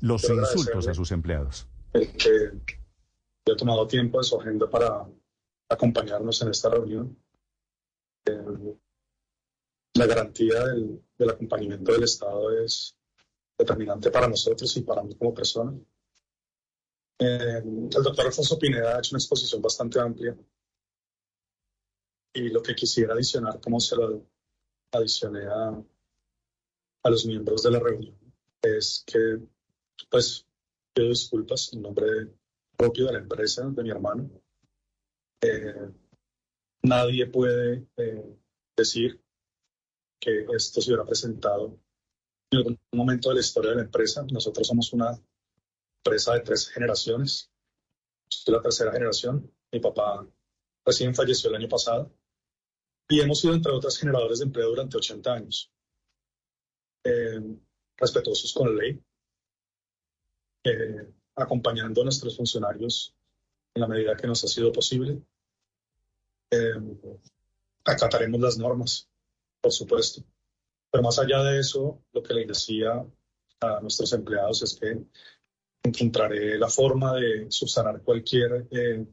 los insultos a sus empleados. El que haya tomado tiempo de su agenda para acompañarnos en esta reunión. Eh, la garantía del, del, acompañamiento del Estado es determinante para nosotros y para mí como persona. Eh, el doctor Alfonso Pineda ha hecho una exposición bastante amplia y lo que quisiera adicionar, como se lo adicioné a, a los miembros de la reunión, es que, pues, pido disculpas en nombre propio de la empresa, de mi hermano. Eh, nadie puede eh, decir que esto se hubiera presentado en algún momento de la historia de la empresa. Nosotros somos una empresa de tres generaciones. Soy la tercera generación. Mi papá recién falleció el año pasado. Y hemos sido, entre otras, generadores de empleo durante 80 años. Eh, respetuosos con la ley, eh, acompañando a nuestros funcionarios en la medida que nos ha sido posible. Eh, acataremos las normas, por supuesto. Pero más allá de eso, lo que le decía a nuestros empleados es que encontraré la forma de subsanar cualquier eh,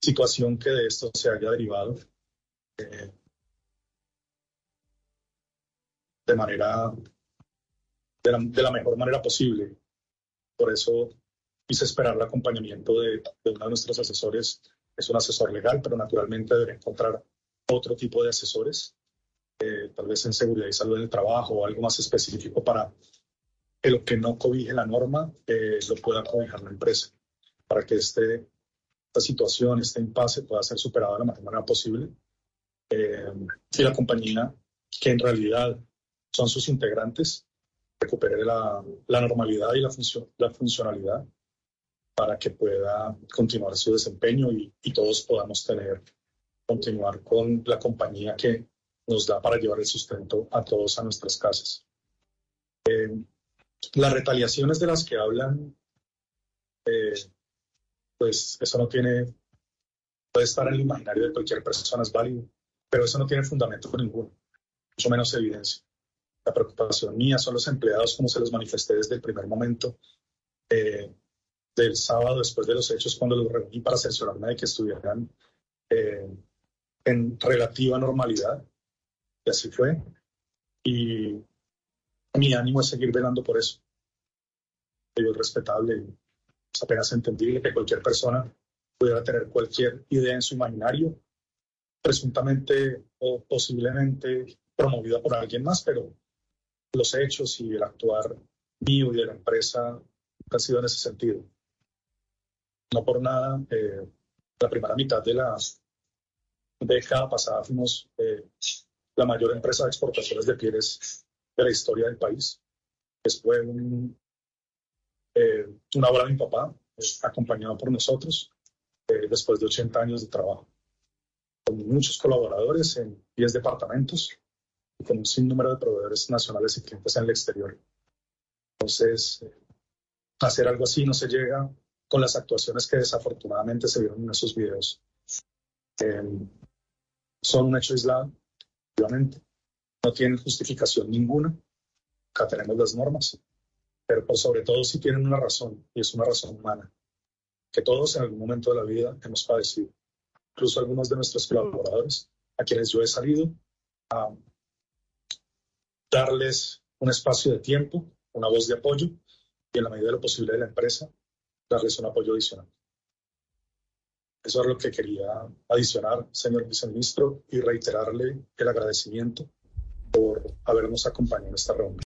situación que de esto se haya derivado eh, de manera de la, de la, mejor manera posible. Por eso quise esperar el acompañamiento de, de uno de nuestros asesores. Es un asesor legal, pero naturalmente deberé encontrar otro tipo de asesores, eh, tal vez en seguridad y salud en el trabajo o algo más específico para que lo que no cobije la norma eh, lo pueda cobijar la empresa, para que este, esta situación, este impasse pueda ser superado de la mejor manera posible. Eh, y la compañía, que en realidad son sus integrantes, recupere la, la normalidad y la, función, la funcionalidad para que pueda continuar su desempeño y, y todos podamos tener continuar con la compañía que nos da para llevar el sustento a todos a nuestras casas. Eh, las retaliaciones de las que hablan, eh, pues eso no tiene, puede estar en el imaginario de cualquier persona, es válido, pero eso no tiene fundamento ninguno, mucho menos evidencia. La preocupación mía son los empleados, como se los manifesté desde el primer momento eh, del sábado, después de los hechos, cuando los reuní para cerciorarme de que estuvieran eh, en relativa normalidad. Y así fue. Y mi ánimo es seguir velando por eso. Es respetable y es apenas entendible que cualquier persona pudiera tener cualquier idea en su imaginario, presuntamente o posiblemente promovida por alguien más, pero los hechos y el actuar mío y de la empresa han sido en ese sentido. No por nada, eh, la primera mitad de la década pasada fuimos eh, la mayor empresa de exportaciones de pieles de la historia del país. Fue un, eh, una obra de mi papá, acompañado por nosotros, eh, después de 80 años de trabajo, con muchos colaboradores en 10 departamentos con un sinnúmero de proveedores nacionales y clientes en el exterior. Entonces, eh, hacer algo así no se llega con las actuaciones que desafortunadamente se vieron en esos videos. Eh, son un hecho aislado, obviamente. No tienen justificación ninguna. Acá tenemos las normas. Pero por sobre todo sí tienen una razón, y es una razón humana, que todos en algún momento de la vida hemos padecido. Incluso algunos de nuestros colaboradores, a quienes yo he salido a darles un espacio de tiempo, una voz de apoyo, y en la medida de lo posible de la empresa, darles un apoyo adicional. Eso es lo que quería adicionar, señor viceministro, y reiterarle el agradecimiento por habernos acompañado en esta reunión.